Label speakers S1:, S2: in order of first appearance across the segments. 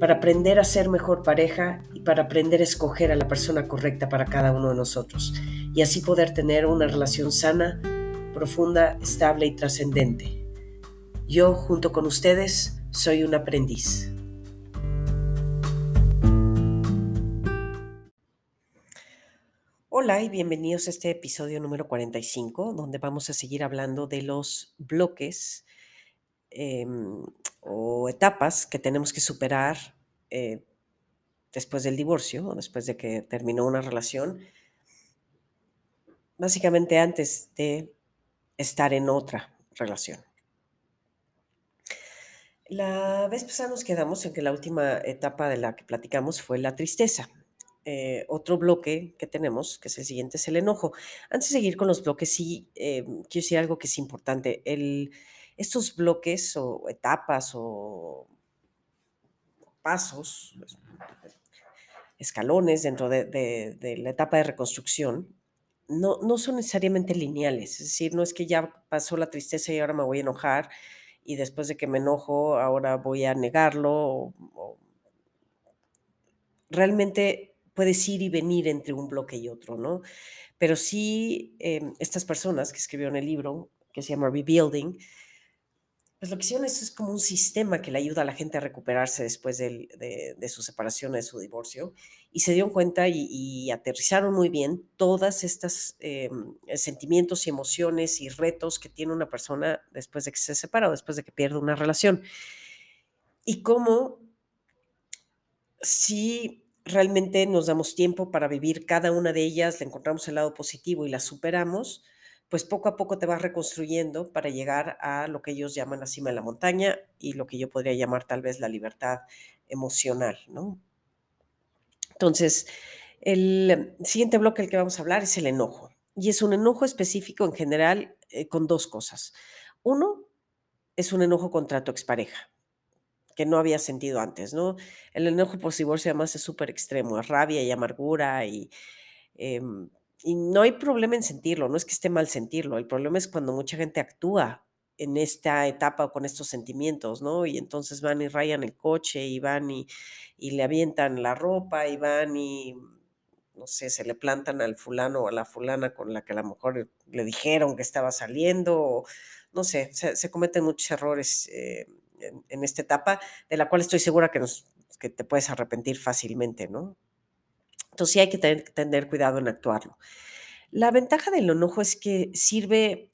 S1: para aprender a ser mejor pareja y para aprender a escoger a la persona correcta para cada uno de nosotros y así poder tener una relación sana, profunda, estable y trascendente. Yo, junto con ustedes, soy un aprendiz. Hola y bienvenidos a este episodio número 45, donde vamos a seguir hablando de los bloques em, o etapas que tenemos que superar eh, después del divorcio o después de que terminó una relación, básicamente antes de estar en otra relación. La vez pasada nos quedamos en que la última etapa de la que platicamos fue la tristeza. Eh, otro bloque que tenemos, que es el siguiente, es el enojo. Antes de seguir con los bloques, sí eh, quiero decir algo que es importante. El, estos bloques o etapas o pasos, escalones dentro de, la etapa de reconstrucción, no, no, son necesariamente lineales. Es decir, no es que ya pasó la tristeza y ahora me voy a enojar y después de que me enojo ahora voy a negarlo. realmente puedes ir y venir entre un bloque y otro, ¿no? Pero sí, em, estas personas que escribieron el libro, que se llama Rebuilding, pues lo que hicieron es, es como un sistema que le ayuda a la gente a recuperarse después de, su separación, de su divorcio, y se dieron cuenta y, aterrizaron muy bien todas estas em, sentimientos y emociones y retos que tiene una persona después de que se separa o después de que pierde una relación. Y cómo si realmente nos damos tiempo para vivir cada una de ellas, le encontramos el lado positivo y la superamos, pues poco a poco te vas reconstruyendo para llegar a lo que ellos llaman la cima de la montaña y lo que yo podría llamar tal vez la libertad emocional, ¿no? Entonces, el siguiente bloque del que vamos a hablar es el enojo. Y es un enojo específico en general eh, con dos cosas. Uno, es un enojo contra tu expareja, que no había sentido antes, ¿no? El enojo por divorcio además es súper extremo, es rabia y amargura y em, y no hay problema en sentirlo, no es que esté mal sentirlo, el problema es cuando mucha gente actúa en esta etapa con estos sentimientos, ¿no? Y entonces van y rayan el coche y van y, le avientan la ropa y van y, no sé, se le plantan al fulano o a la fulana con la que a lo mejor le dijeron que estaba saliendo, o, no sé, se, cometen muchos errores eh, en, esta etapa, de la cual estoy segura que, nos, que te puedes arrepentir fácilmente, ¿no? Entonces sí hay que tener, cuidado en actuarlo. La ventaja del enojo es que sirve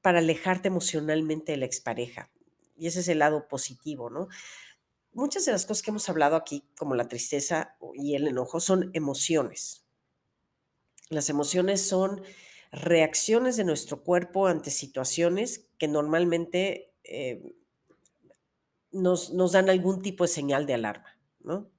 S1: para alejarte emocionalmente de la expareja. Y ese es el lado positivo, ¿no? Muchas de las cosas que hemos hablado aquí, como la tristeza y el enojo, son emociones. Las emociones son reacciones de nuestro cuerpo ante situaciones que normalmente eh, nos, nos dan algún tipo de señal de alarma, ¿no?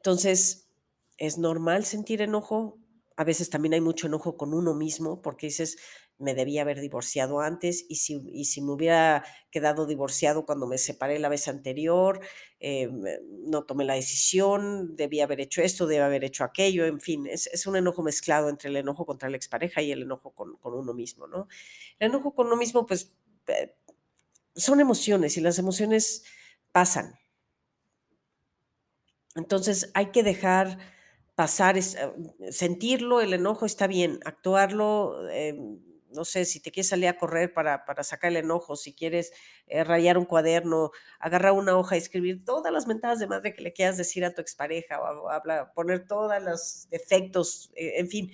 S1: Entonces, es normal sentir enojo. A veces también hay mucho enojo con uno mismo porque dices, me debía haber divorciado antes y si, y si me hubiera quedado divorciado cuando me separé la vez anterior, eh, no tomé la decisión, debía haber hecho esto, debía haber hecho aquello, en fin, es, un enojo mezclado entre el enojo contra la expareja y el enojo con, uno mismo, ¿no? El enojo con uno mismo, pues, eh, son emociones y las emociones pasan, entonces hay que dejar pasar, eh, sentirlo, el enojo está bien, actuarlo, em, no sé, si te quieres salir a correr para, sacar el enojo, si quieres eh, rayar un cuaderno, agarrar una hoja y escribir todas las mentadas de madre que le quieras decir a tu expareja o, poner todos los defectos, eh, en fin.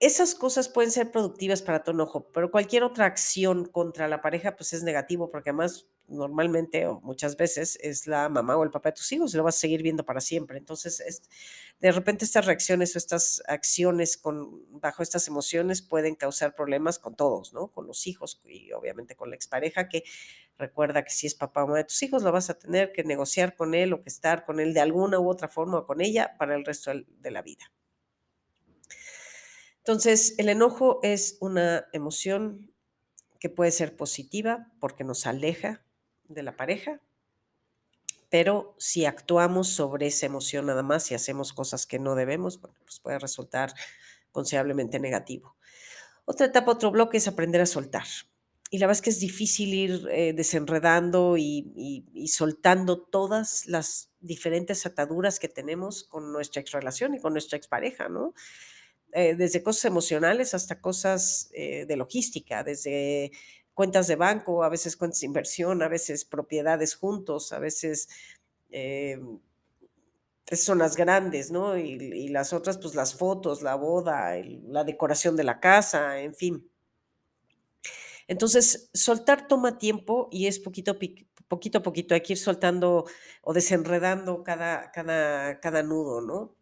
S1: Esas cosas pueden ser productivas para tu enojo, pero cualquier otra acción contra la pareja pues es negativo porque además normalmente o muchas veces es la mamá o el papá de tus hijos y lo vas a seguir viendo para siempre. Entonces, de repente estas reacciones o estas acciones con, bajo estas emociones pueden causar problemas con todos, ¿no? Con los hijos y obviamente con la expareja que recuerda que si es papá o mamá de tus hijos, lo vas a tener que negociar con él o que estar con él de alguna u otra forma o con ella para el resto de la vida. Entonces, el enojo es una emoción que puede ser positiva porque nos aleja de la pareja, pero si actuamos sobre esa emoción nada más y hacemos cosas que no debemos, pues puede resultar considerablemente negativo. Otra etapa, otro bloque es aprender a soltar. Y la verdad es que es difícil ir eh, desenredando y, y- y soltando todas las diferentes ataduras que tenemos con nuestra ex relación y con nuestra expareja, ¿no? eh, desde cosas emocionales hasta cosas eh, de logística, desde cuentas de banco, a veces cuentas de inversión, a veces propiedades juntos, a veces eh, son las grandes, ¿no? Y, las otras, pues las fotos, la boda, la decoración de la casa, en fin. Entonces, soltar toma tiempo y es poquito, poquito a poquito, hay que ir soltando o desenredando cada, cada, cada nudo, ¿no?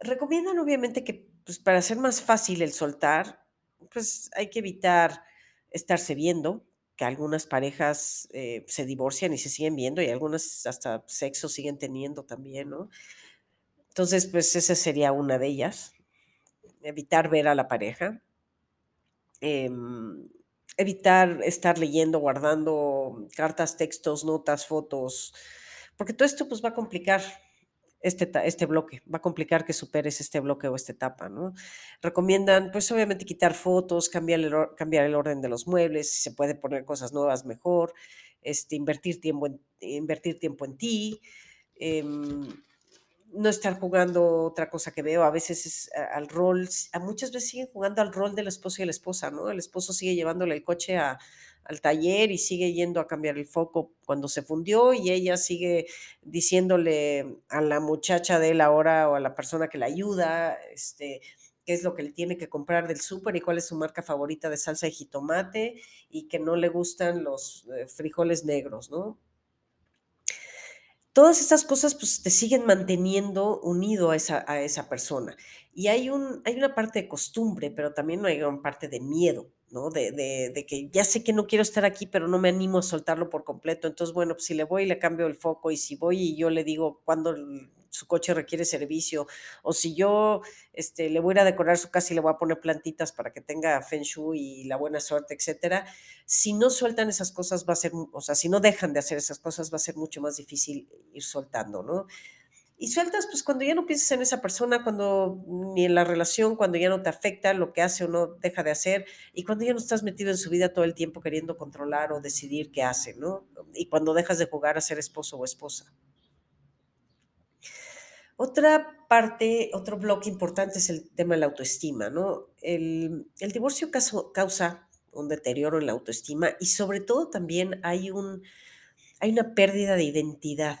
S1: Recomiendan obviamente que, pues, para hacer más fácil el soltar, pues, hay que evitar estarse viendo, que algunas parejas, eh, se divorcian y se siguen viendo, y algunas hasta sexo siguen teniendo también, ¿no? Entonces, pues, esa sería una de ellas, evitar ver a la pareja, em, evitar estar leyendo, guardando cartas, textos, notas, fotos, porque todo esto, pues, va a complicar este, este bloque, va a complicar que superes este bloque o esta etapa, ¿no? Recomiendan, pues obviamente quitar fotos, cambiar el, cambiar el orden de los muebles, si se puede poner cosas nuevas mejor, este, invertir, tiempo en, invertir tiempo en ti, em, no estar jugando otra cosa que veo, a veces es al rol, a muchas veces siguen jugando al rol del esposo y la esposa, ¿no? El esposo sigue llevándole el coche a- al taller y sigue yendo a cambiar el foco cuando se fundió y ella sigue diciéndole a la muchacha de él ahora o a la persona que la ayuda, este, qué es lo que le tiene que comprar del súper y cuál es su marca favorita de salsa de jitomate y que no le gustan los eh, frijoles negros, ¿no? Todas estas cosas, pues, te siguen manteniendo unido a esa a esa persona. Y hay un hay una parte de costumbre, pero también hay una parte de miedo, ¿no? De de de que ya sé que no quiero estar aquí, pero no me animo a soltarlo por completo. Entonces, bueno, pues, si le voy y le cambio el foco, y si voy y yo le digo cuándo su coche requiere servicio, o si yo, este, le voy a decorar su casa y le voy a poner plantitas para que tenga feng shui y la buena suerte, etcétera, si no sueltan esas cosas va a ser, o sea, si no dejan de hacer esas cosas va a ser mucho más difícil ir soltando, ¿no? Y sueltas, pues cuando ya no piensas en esa persona, cuando ni en la relación, cuando ya no te afecta lo que hace o no deja de hacer, y cuando ya no estás metido en su vida todo el tiempo queriendo controlar o decidir qué hace, ¿no? Y cuando dejas de jugar a ser esposo o esposa. Otra parte, otro bloque importante es el tema de la autoestima, ¿no? El, el divorcio caso- causa un deterioro en la autoestima y sobre todo también hay un, hay una pérdida de identidad.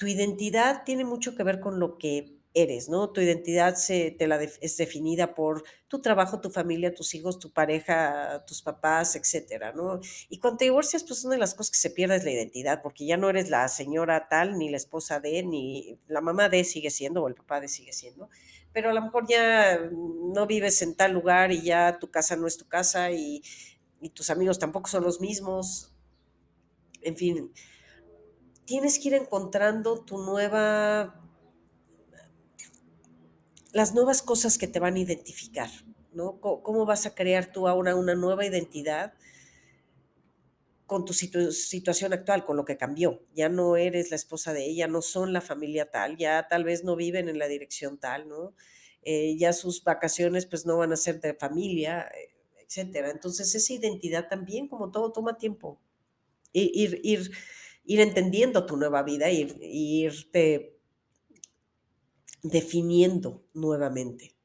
S1: Tu identidad tiene mucho que ver con lo que eres, ¿no? Tu identidad se, te la es definida por tu trabajo, tu familia, tus hijos, tu pareja, tus papás, etcétera, ¿no? Y cuando te divorcias, pues una de las cosas que se pierde es la identidad, porque ya no eres la señora tal, ni la esposa de, ni la mamá de sigue siendo, o el papá de sigue siendo, pero a lo mejor ya no vives en tal lugar y ya tu casa no es tu casa y tus amigos tampoco son los mismos, en fin, tienes que ir encontrando tu nueva las nuevas cosas que te van a identificar, ¿no? Co- ¿Cómo vas a crear tú ahora una nueva identidad con tu situ- situación actual, con lo que cambió? Ya no eres la esposa de ella, no son la familia tal, ya tal vez no viven en la dirección tal, ¿no? Eh, ya sus vacaciones pues no van a ser de familia, etcétera. Entonces esa identidad también, como todo, toma tiempo. I- Ir, ir, ir entendiendo tu nueva vida, ir, irte definiendo nuevamente.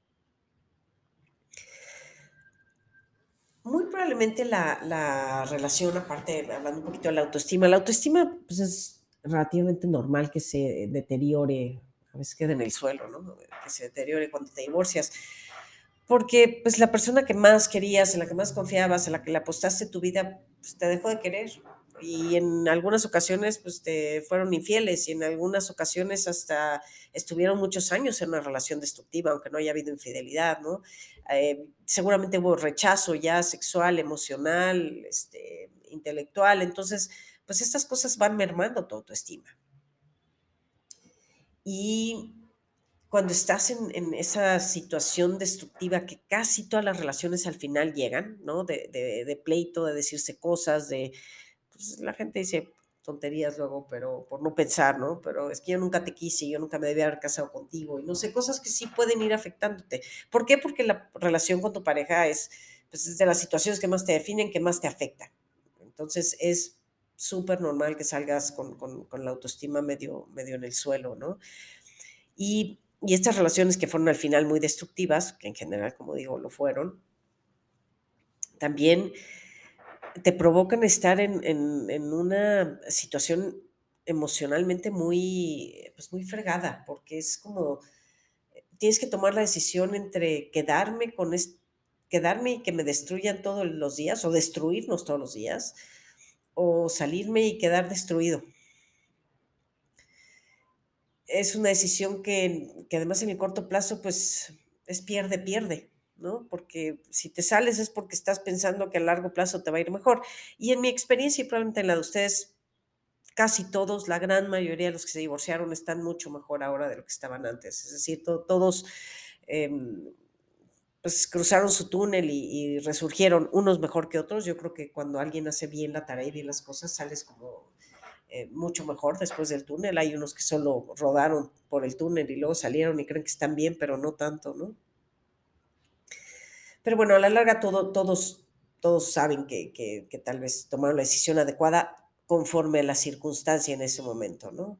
S1: Muy probablemente la la relación, aparte, hablando un poquito de la autoestima, la autoestima, pues, es relativamente normal que se deteriore, a veces queda en el suelo, ¿no? Que se deteriore cuando te divorcias, porque, pues, la persona que más querías, en la que más confiabas, en la que le apostaste tu vida, pues, te dejó de querer. Y en algunas ocasiones, pues, te fueron infieles, y en algunas ocasiones hasta estuvieron muchos años en una relación destructiva, aunque no haya habido infidelidad, ¿no? Eh, seguramente hubo rechazo ya sexual, emocional, este, intelectual. Entonces, pues, estas cosas van mermando tu autoestima. Y cuando estás en, en esa situación destructiva que casi todas las relaciones al final llegan, ¿no? De, de- de pleito, de decirse cosas, de, pues la gente dice tonterías luego, pero por no pensar, ¿no? Pero es que yo nunca te quise, yo nunca me debía haber casado contigo, y no sé, cosas que sí pueden ir afectándote. ¿Por qué? Porque la relación con tu pareja es, pues, es de las situaciones que más te definen, que más te afectan. Entonces es súper normal que salgas con, con- con la autoestima medio, medio en el suelo, ¿no? Y, y estas relaciones que fueron al final muy destructivas, que en general, como digo, lo fueron, también te provocan estar en, en- en una situación emocionalmente muy, pues muy fregada, porque es como, tienes que tomar la decisión entre quedarme con es- quedarme y que me destruyan todos los días, o destruirnos todos los días, o salirme y quedar destruido. Es una decisión que que además en el corto plazo, pues, es pierde, pierde, ¿no? Porque si te sales es porque estás pensando que a largo plazo te va a ir mejor. Y en mi experiencia, y probablemente en la de ustedes, casi todos, la gran mayoría de los que se divorciaron están mucho mejor ahora de lo que estaban antes. Es decir, to todos, em, pues, cruzaron su túnel y y resurgieron, unos mejor que otros. Yo creo que cuando alguien hace bien la tarea y bien las cosas, sales como eh, mucho mejor después del túnel. Hay unos que solo rodaron por el túnel y luego salieron y creen que están bien, pero no tanto, ¿no? Pero bueno, a la larga todo, todos, todos saben que, que, tal vez tomaron la decisión adecuada conforme a la circunstancia en ese momento, ¿no?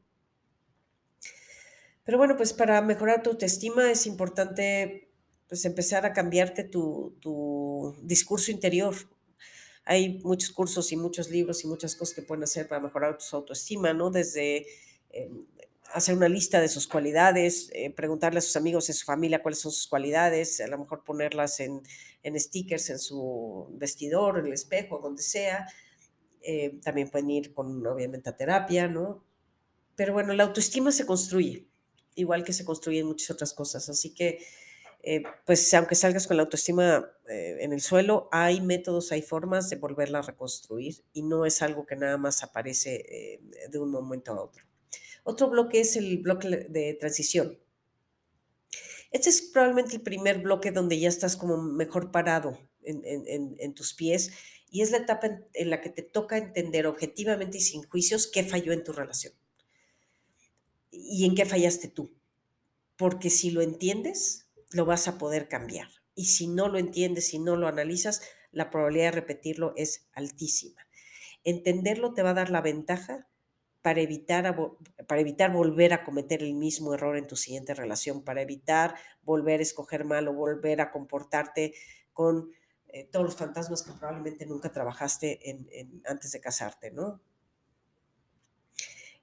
S1: Pero bueno, pues para mejorar tu autoestima es importante pues empezar a cambiarte tu, tu discurso interior. Hay muchos cursos y muchos libros y muchas cosas que pueden hacer para mejorar tu autoestima, ¿no? Desde eh, hacer una lista de sus cualidades, eh, preguntarle a sus amigos, en su familia cuáles son sus cualidades, a lo mejor ponerlas en, en stickers en su vestidor, en el espejo, donde sea. Eh, también pueden ir con, obviamente, a terapia, ¿no? Pero bueno, la autoestima se construye, igual que se construyen muchas otras cosas. Así que eh, pues aunque salgas con la autoestima en el suelo, hay métodos, hay formas de volverla a reconstruir y no es algo que nada más aparece de un momento a otro. Otro bloque es el bloque de transición. Este es probablemente el primer bloque donde ya estás como mejor parado en, tus pies y es la etapa en, en la que te toca entender objetivamente y sin juicios qué falló en tu relación y en qué fallaste tú porque si lo entiendes, lo vas a poder cambiar. Y si no lo entiendes, si no lo analizas, la probabilidad de repetirlo es altísima. Entenderlo te va a dar la ventaja para evitar, para evitar volver a cometer el mismo error en tu siguiente relación, para evitar volver a escoger mal o volver a comportarte con eh, todos los fantasmas que probablemente nunca trabajaste en- antes de casarte, ¿no?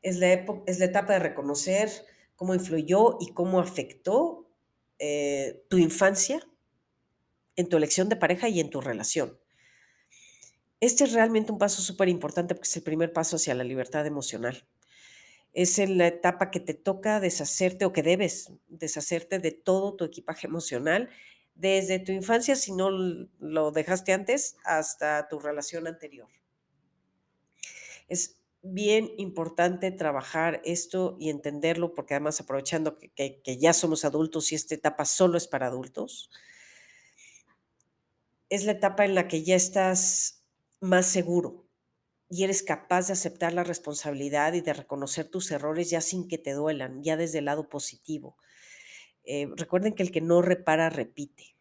S1: Es la, epo- es la etapa de reconocer cómo influyó y cómo afectó eh, tu infancia en tu elección de pareja y en tu relación. Este es realmente un paso súper importante porque es el primer paso hacia la libertad emocional. Es la etapa que te toca deshacerte o que debes deshacerte de todo tu equipaje emocional desde tu infancia, si no lo dejaste antes, hasta tu relación anterior. Es bien importante trabajar esto y entenderlo, porque además aprovechando que- que ya somos adultos y esta etapa solo es para adultos, es la etapa en la que ya estás más seguro y eres capaz de aceptar la responsabilidad y de reconocer tus errores ya sin que te duelan, ya desde el lado positivo. Eh, recuerden que el que no repara, repite.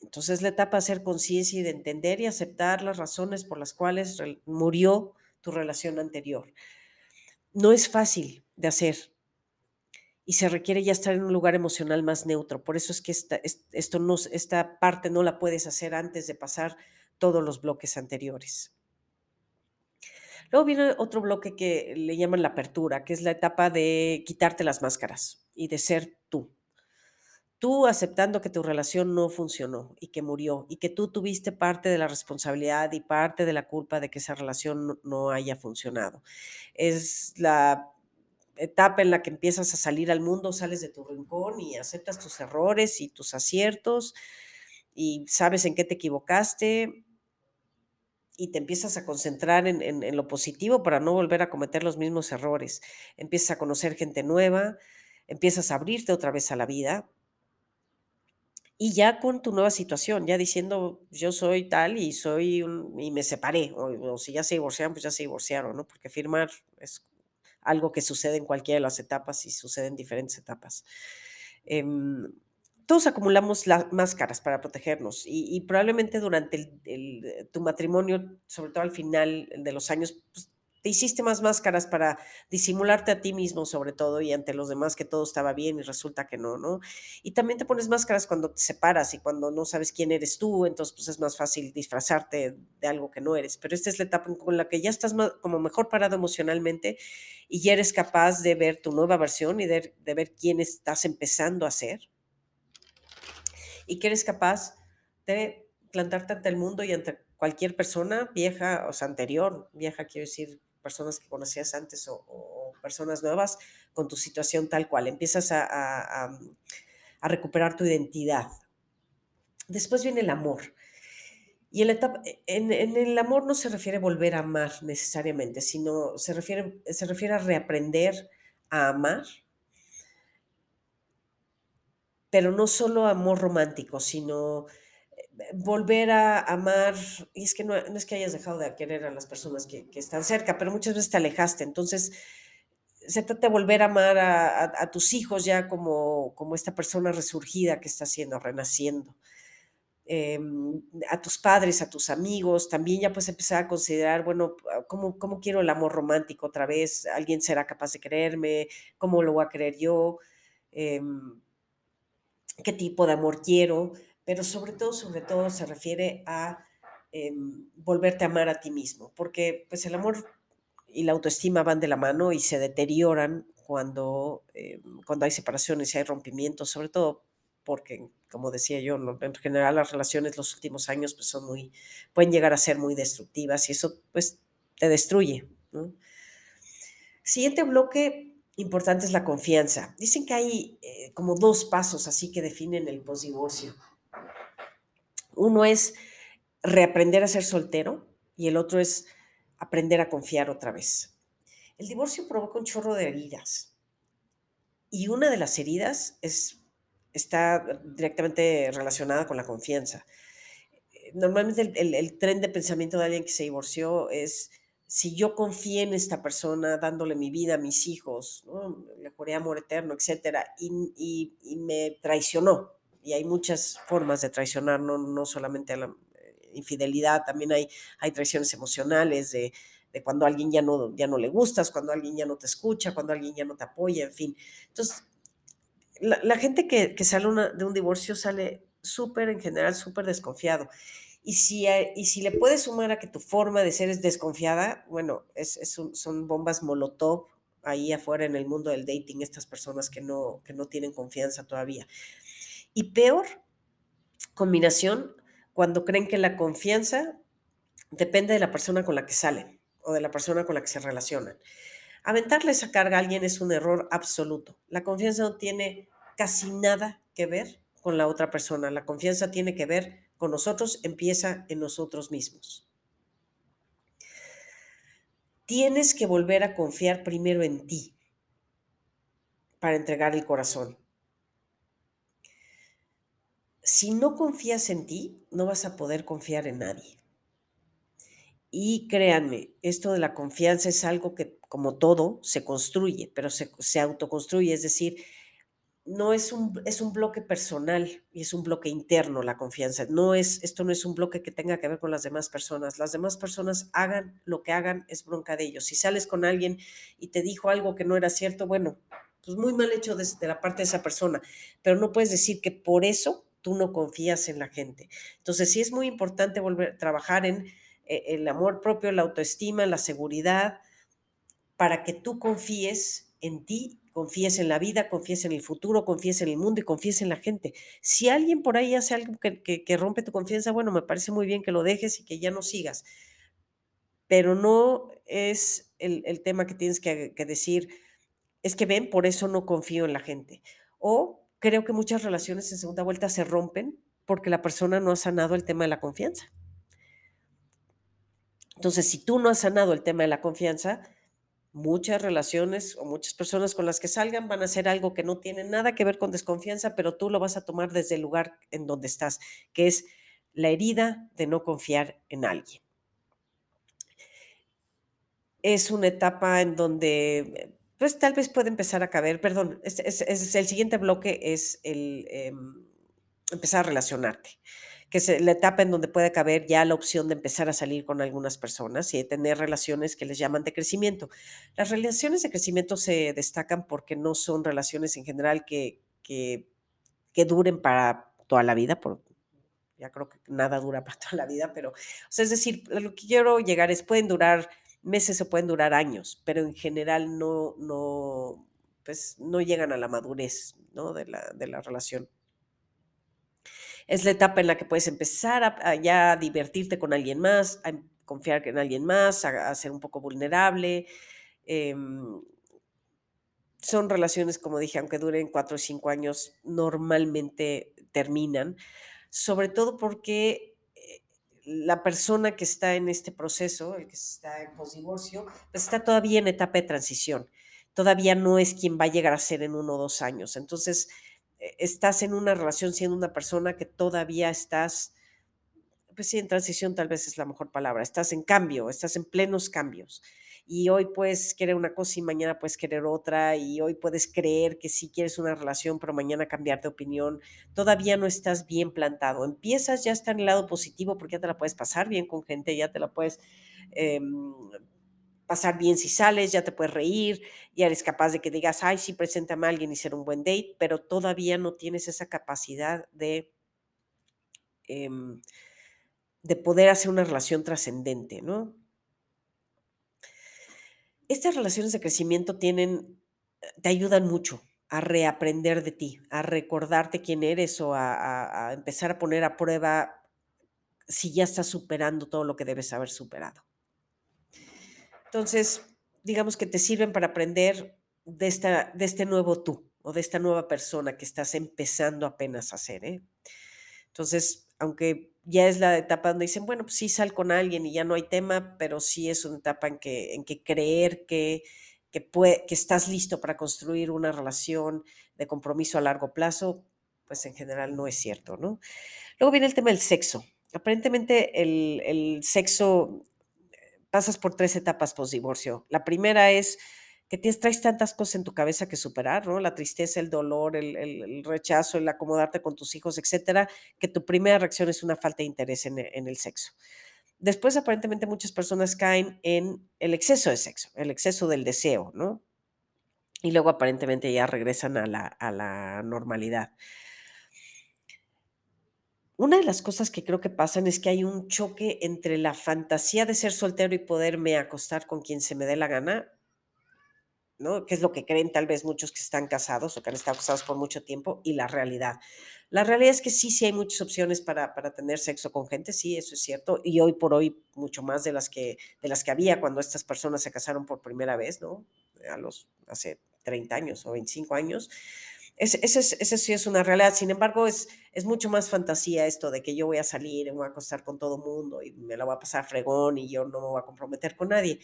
S1: Entonces, la etapa de hacer conciencia y de entender y aceptar las razones por las cuales murió tu relación anterior. No es fácil de hacer y se requiere ya estar en un lugar emocional más neutro. Por eso es que esta, es- esto no, esta parte no la puedes hacer antes de pasar todos los bloques anteriores. Luego viene otro bloque que le llaman la apertura, que es la etapa de quitarte las máscaras y de ser tú. Tú aceptando que tu relación no funcionó y que murió y que tú tuviste parte de la responsabilidad y parte de la culpa de que esa relación no, haya funcionado. Es la etapa en la que empiezas a salir al mundo, sales de tu rincón y aceptas tus errores y tus aciertos y sabes en qué te equivocaste y te empiezas a concentrar en, en- en lo positivo para no volver a cometer los mismos errores. Empiezas a conocer gente nueva, empiezas a abrirte otra vez a la vida y ya con tu nueva situación, ya diciendo, yo soy tal y soy un, y me separé, o, o si ya se divorciaron, pues ya se divorciaron, ¿no? Porque firmar es algo que sucede en cualquiera de las etapas y sucede en diferentes etapas. Em, todos acumulamos las máscaras para protegernos y, probablemente durante el, el, tu matrimonio, sobre todo al final de los años, pues, te hiciste más máscaras para disimularte a ti mismo, sobre todo, y ante los demás que todo estaba bien y resulta que no, ¿no? Y también te pones máscaras cuando te separas y cuando no sabes quién eres tú, entonces pues es más fácil disfrazarte de algo que no eres. Pero esta es la etapa con la que ya estás más, como mejor parado emocionalmente y ya eres capaz de ver tu nueva versión y de ver quién estás empezando a ser. Y que eres capaz de plantarte ante el mundo y ante cualquier persona vieja, o sea, anterior, vieja quiero decir personas que conocías antes o, personas nuevas con tu situación tal cual. Empiezas a, a, a, a recuperar tu identidad. Después viene el amor. Y en, etapa, en, en, el amor no se refiere a volver a amar necesariamente, sino se refiere, se refiere a reaprender a amar, pero no solo amor romántico, sino volver a amar, y es que no, no, es que hayas dejado de querer a las personas que, están cerca, pero muchas veces te alejaste, entonces se trata de volver a amar a, tus hijos ya como, como esta persona resurgida que está siendo, renaciendo. Eh, a tus padres, a tus amigos, también ya puedes empezar a considerar, bueno, ¿cómo, ¿cómo, quiero el amor romántico otra vez? ¿Alguien será capaz de quererme? ¿Cómo lo voy a querer yo? Eh, ¿Qué tipo de amor quiero? pero sobre todo, sobre todo se refiere a eh, volverte a amar a ti mismo, porque pues el amor y la autoestima van de la mano y se deterioran cuando, eh, cuando hay separaciones y hay rompimientos, sobre todo porque, como decía yo, en general las relaciones los últimos años pues son muy, pueden llegar a ser muy destructivas y eso pues te destruye. Siguiente bloque importante es la confianza. Dicen que hay eh, como dos pasos así que definen el posdivorcio. Uno es reaprender a ser soltero y el otro es aprender a confiar otra vez. El divorcio provoca un chorro de heridas y una de las heridas es, está directamente relacionada con la confianza. Normalmente el, el, el tren de pensamiento de alguien que se divorció es, si yo confié en esta persona, dándole mi vida a mis hijos, ¿no? le juré amor eterno, etcétera, y, y, me traicionó, y hay muchas formas de traicionar, no, no solamente a la eh, infidelidad, también hay, hay traiciones emocionales de, de, cuando alguien ya no, ya no le gustas, cuando alguien ya no te escucha, cuando alguien ya no te apoya, en fin. Entonces, la, la gente que, que sale de un divorcio sale súper, en general, súper desconfiado. Y si, y si le puedes sumar a que tu forma de ser es desconfiada, bueno, es, es son bombas molotov ahí afuera en el mundo del dating, estas personas que no, que no tienen confianza todavía. Y peor combinación cuando creen que la confianza depende de la persona con la que salen o de la persona con la que se relacionan. Aventarle esa carga a alguien es un error absoluto. La confianza no tiene casi nada que ver con la otra persona. La confianza tiene que ver con nosotros, empieza en nosotros mismos. Tienes que volver a confiar primero en ti para entregar el corazón si no confías en ti, no vas a poder confiar en nadie. Y créanme, esto de la confianza es algo que, como todo, se construye, pero se, se autoconstruye, es decir, no es un, es un bloque personal y es un bloque interno la confianza. No es, esto no es un bloque que tenga que ver con las demás personas. Las demás personas hagan lo que hagan, es bronca de ellos. Si sales con alguien y te dijo algo que no era cierto, bueno, pues muy mal hecho desde la parte de esa persona, pero no puedes decir que por eso tú no confías en la gente. Entonces sí es muy importante volver a trabajar en eh, el amor propio, la autoestima, la seguridad, para que tú confíes en ti, confíes en la vida, confíes en el futuro, confíes en el mundo y confíes en la gente. Si alguien por ahí hace algo que, que, rompe tu confianza, bueno, me parece muy bien que lo dejes y que ya no sigas. Pero no es el, el tema que tienes que, que decir, es que ven, por eso no confío en la gente. O creo que muchas relaciones en segunda vuelta se rompen porque la persona no ha sanado el tema de la confianza. Entonces, si tú no has sanado el tema de la confianza, Muchas relaciones o muchas personas con las que salgan van a hacer algo que no tiene nada que ver con desconfianza, pero tú lo vas a tomar desde el lugar en donde estás, que es la herida de no confiar en alguien. Es una etapa en donde, pues tal vez puede empezar a caber, perdón, es, el siguiente bloque es el em, empezar a relacionarte que es la etapa en donde puede caber ya la opción de empezar a salir con algunas personas y de tener relaciones que les llaman de crecimiento. Las relaciones de crecimiento se destacan porque no son relaciones en general que, que, que duren para toda la vida, por, ya creo que nada dura para toda la vida, pero, o sea, es decir, lo que quiero llegar es, pueden durar meses o pueden durar años, pero en general no, no, pues no llegan a la madurez, ¿no? De la, de la relación. Es la etapa en la que puedes empezar a, ya divertirte con alguien más, a em- confiar en alguien más, a, ser un poco vulnerable. em, son relaciones, como dije, aunque duren cuatro o cinco años, normalmente terminan, sobre todo porque eh, la persona que está en este proceso, el que está en posdivorcio, pues está todavía en etapa de transición. Todavía no es quien va a llegar a ser en uno o dos años. Entonces, estás en una relación siendo una persona que todavía estás pues sí, en transición tal vez es la mejor palabra. Estás en cambio, estás en plenos cambios. Y hoy puedes querer una cosa y mañana puedes querer otra. Y hoy puedes creer que sí quieres una relación, pero mañana cambiar de opinión. Todavía no estás bien plantado. Empiezas ya está en el lado positivo porque ya te la puedes pasar bien con gente, ya te la puedes em, pasar bien si sales, ya te puedes reír, ya eres capaz de que digas, ay, sí, preséntame a alguien y ser un buen date, pero todavía no tienes esa capacidad de... em, de poder hacer una relación trascendente, ¿no? Estas relaciones de crecimiento tienen, te ayudan mucho a reaprender de ti, a recordarte quién eres o a- a empezar a poner a prueba si ya estás superando todo lo que debes haber superado. Entonces, digamos que te sirven para aprender de, esta, de este nuevo tú o de esta nueva persona que estás empezando apenas a ser, ¿eh? Entonces, aunque ya es la etapa donde dicen, bueno, pues sí sal con alguien y ya no hay tema, pero sí es una etapa en que, en que creer que, que, puede, que estás listo para construir una relación de compromiso a largo plazo, pues en general no es cierto, ¿no? Luego viene el tema del sexo. Aparentemente el, el sexo pasas por tres etapas post-divorcio. La primera es que tienes, traes tantas cosas en tu cabeza que superar, ¿no? La tristeza, el dolor, el, rechazo, el acomodarte con tus hijos, etcétera, que tu primera reacción es una falta de interés en, el sexo. Después, aparentemente, muchas personas caen en el exceso de sexo, el exceso del deseo, ¿no? Y luego, aparentemente, ya regresan a la normalidad. Una de las cosas que creo que pasan es que hay un choque entre la fantasía de ser soltero y poderme acostar con quien se me dé la gana ¿no? Que es lo que creen tal vez muchos que están casados o que han estado casados por mucho tiempo y la realidad. La realidad es que sí, sí hay muchas opciones para, para tener sexo con gente, sí, eso es cierto, y hoy por hoy mucho más de las que, de las que había cuando estas personas se casaron por primera vez, ¿no? A los, hace 30 años o 25 años. Ese, es, ese sí es una realidad, sin embargo, es, es mucho más fantasía esto de que yo voy a salir, me voy a acostar con todo mundo y me la voy a pasar fregón y yo no me voy a comprometer con nadie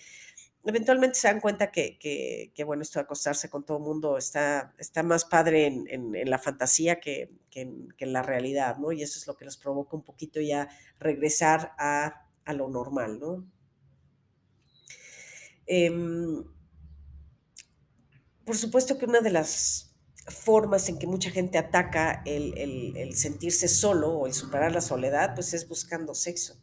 S1: eventualmente se dan cuenta que, que, que, bueno, esto de acostarse con todo mundo está, está más padre en, en, la fantasía que, que, en, la realidad, ¿no? Y eso es lo que les provoca un poquito ya regresar a, a lo normal, ¿no? Eh, por supuesto que una de las formas en que mucha gente ataca el, sentirse solo o el superar la soledad, pues es buscando sexo.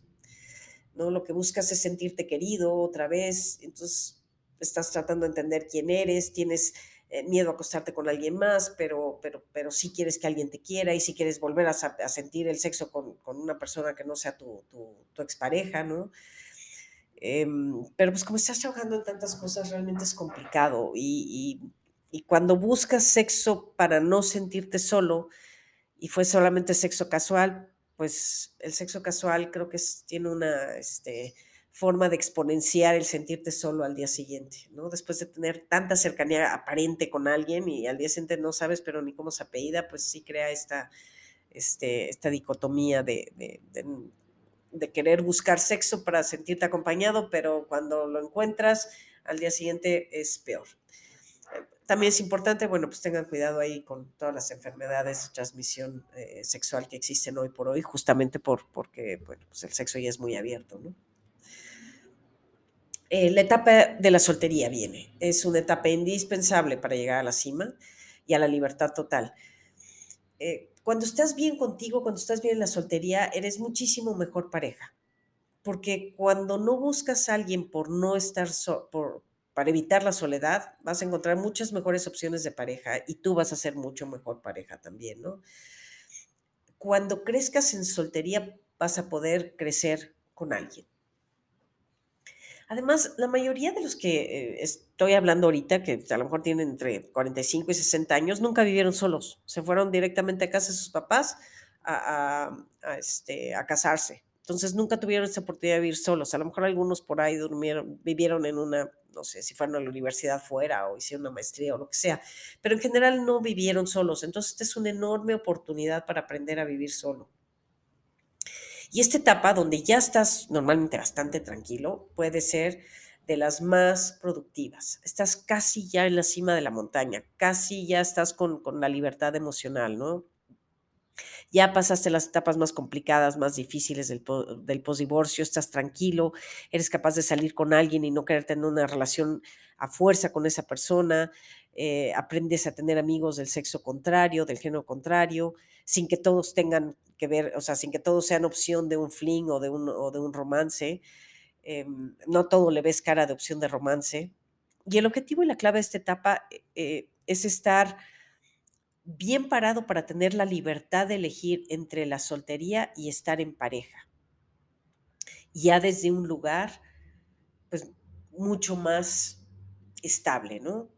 S1: ¿no? Lo que buscas es sentirte querido otra vez, entonces estás tratando de entender quién eres, tienes eh, miedo a acostarte con alguien más, pero, pero, pero sí quieres que alguien te quiera y si quieres volver a, sentir el sexo con, una persona que no sea tu, tu, tu expareja, ¿no? Eh, pero pues como estás trabajando en tantas cosas, realmente es complicado y, y cuando buscas sexo para no sentirte solo y fue solamente sexo casual, pues el sexo casual creo que tiene una este, forma de exponenciar el sentirte solo al día siguiente, ¿no? Después de tener tanta cercanía aparente con alguien y al día siguiente no sabes pero ni cómo se apellida, pues sí crea esta, este, esta dicotomía de, de, de, querer buscar sexo para sentirte acompañado, pero cuando lo encuentras al día siguiente es peor. También es importante, bueno, pues tengan cuidado ahí con todas las enfermedades de transmisión eh, sexual que existen hoy por hoy, justamente por, porque bueno, pues el sexo ya es muy abierto, ¿no? Eh, la etapa de la soltería viene. Es una etapa indispensable para llegar a la cima y a la libertad total. Eh, cuando estás bien contigo, cuando estás bien en la soltería, eres muchísimo mejor pareja. Porque cuando no buscas a alguien por no estar, por, para evitar la soledad, vas a encontrar muchas mejores opciones de pareja y tú vas a ser mucho mejor pareja también, ¿no? Cuando crezcas en soltería, vas a poder crecer con alguien. Además, la mayoría de los que eh, estoy hablando ahorita, que a lo mejor tienen entre 45 y 60 años, nunca vivieron solos. Se fueron directamente a casa de sus papás a, este, a casarse. Entonces nunca tuvieron esa oportunidad de vivir solos. A lo mejor algunos por ahí durmieron, vivieron en una no sé, si fueron a la universidad fuera o hicieron una maestría o lo que sea, pero en general no vivieron solos. Entonces, esta es una enorme oportunidad para aprender a vivir solo. Y esta etapa donde ya estás normalmente bastante tranquilo puede ser de las más productivas. Estás casi ya en la cima de la montaña, casi ya estás con, con la libertad emocional, ¿no? Ya pasaste las etapas más complicadas, más difíciles del, del posdivorcio, estás tranquilo, eres capaz de salir con alguien y no querer tener una relación a fuerza con esa persona, eh, aprendes a tener amigos del sexo contrario, del género contrario, sin que todos tengan que ver, o sea, sin que todos sean opción de un fling o de un, de un romance. Em, no todo le ves cara de opción de romance. Y el objetivo y la clave de esta etapa eh, es estar bien parado para tener la libertad de elegir entre la soltería y estar en pareja. Ya desde un lugar, pues, mucho más estable, ¿no?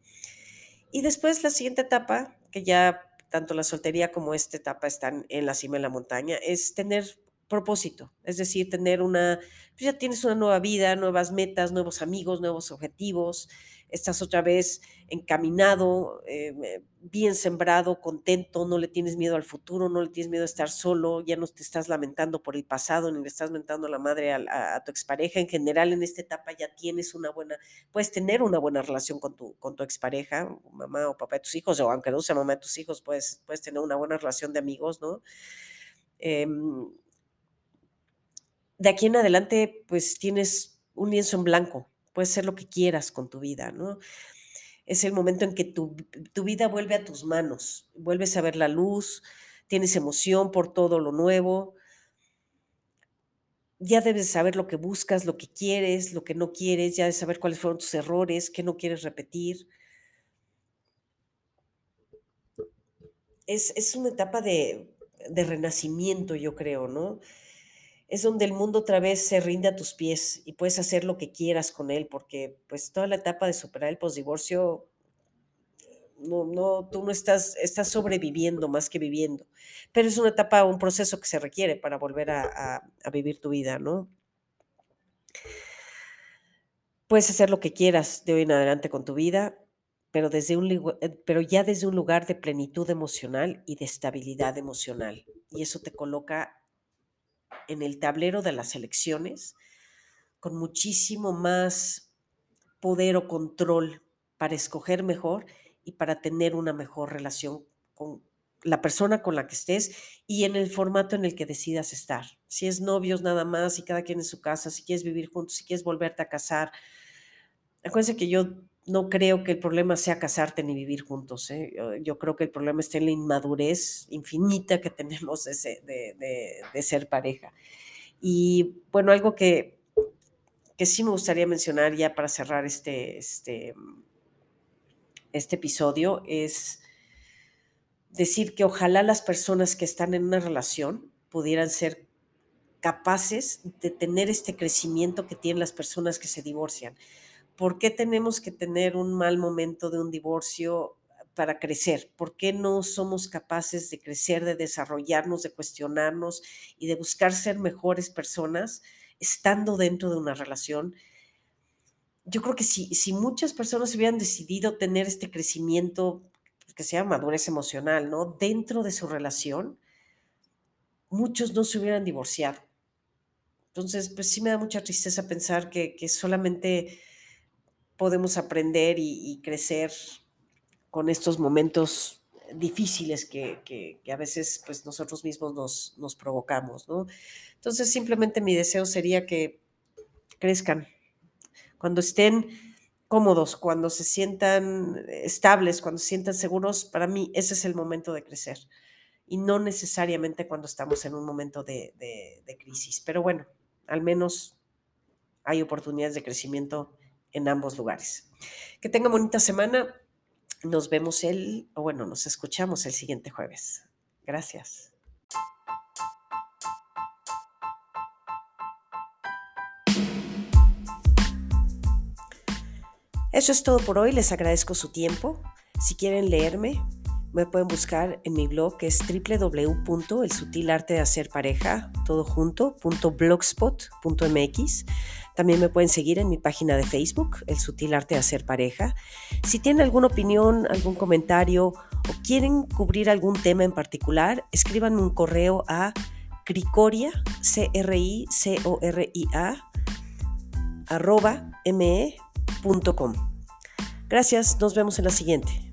S1: Y después la siguiente etapa, que ya tanto la soltería como esta etapa están en la cima de la montaña, es tener propósito, es decir, tener una, pues ya tienes una nueva vida, nuevas metas, nuevos amigos, nuevos objetivos, estás otra vez encaminado, eh, bien sembrado, contento, no le tienes miedo al futuro, no le tienes miedo a estar solo, ya no te estás lamentando por el pasado, ni le estás lamentando a la madre a, tu expareja. En general, en esta etapa ya tienes una buena, puedes tener una buena relación con tu, con tu expareja, mamá o papá de tus hijos, o aunque no sea mamá de tus hijos, puedes, puedes tener una buena relación de amigos, ¿no? Em, de aquí en adelante, pues tienes un lienzo en blanco, puedes hacer lo que quieras con tu vida, ¿no? Es el momento en que tu, vida vuelve a tus manos, vuelves a ver la luz, tienes emoción por todo lo nuevo, ya debes saber lo que buscas, lo que quieres, lo que no quieres, ya debes saber cuáles fueron tus errores, qué no quieres repetir. Es, es una etapa de, de renacimiento, yo creo, ¿no? Es donde el mundo otra vez se rinde a tus pies y puedes hacer lo que quieras con él, porque pues toda la etapa de superar el posdivorcio, no, no, tú no estás, estás sobreviviendo más que viviendo, pero es una etapa, un proceso que se requiere para volver a, a vivir tu vida, ¿no? Puedes hacer lo que quieras de hoy en adelante con tu vida, pero, desde un, eh, pero ya desde un lugar de plenitud emocional y de estabilidad emocional. Y eso te coloca en el tablero de las elecciones con muchísimo más poder o control para escoger mejor y para tener una mejor relación con la persona con la que estés y en el formato en el que decidas estar. Si es novios nada más y cada quien en su casa, si quieres vivir juntos, si quieres volverte a casar. Acuérdense que yo no creo que el problema sea casarte ni vivir juntos. ¿eh? Yo creo que el problema está en la inmadurez infinita que tenemos de, ser pareja. Y bueno, algo que, que, sí me gustaría mencionar ya para cerrar este, este, este episodio es decir que ojalá las personas que están en una relación pudieran ser capaces de tener este crecimiento que tienen las personas que se divorcian ¿por qué tenemos que tener un mal momento de un divorcio para crecer? ¿Por qué no somos capaces de crecer, de desarrollarnos, de cuestionarnos y de buscar ser mejores personas estando dentro de una relación? Yo creo que si, si muchas personas hubieran decidido tener este crecimiento que se llama madurez emocional, ¿no? Dentro de su relación, muchos no se hubieran divorciado. Entonces, pues sí me da mucha tristeza pensar que, que solamente podemos aprender y, crecer con estos momentos difíciles que, a veces pues nosotros mismos nos, nos provocamos, ¿no? Entonces simplemente mi deseo sería que crezcan, cuando estén cómodos, cuando se sientan estables, cuando se sientan seguros, para mí ese es el momento de crecer y no necesariamente cuando estamos en un momento de, crisis. Pero bueno, al menos hay oportunidades de crecimiento en ambos lugares. Que tengan bonita semana. Nos vemos el, o bueno, nos escuchamos el siguiente jueves. Gracias. Eso es todo por hoy, les agradezco su tiempo. Si quieren leerme, me pueden buscar en mi blog que es www.elsutilartedehacerpareja, todo También me pueden seguir en mi página de Facebook, El Sutil Arte de Hacer Pareja. Si tienen alguna opinión, algún comentario o quieren cubrir algún tema en particular, escríbanme un correo a cricoria, c r i c o r i a arroba me Gracias, nos vemos en la siguiente.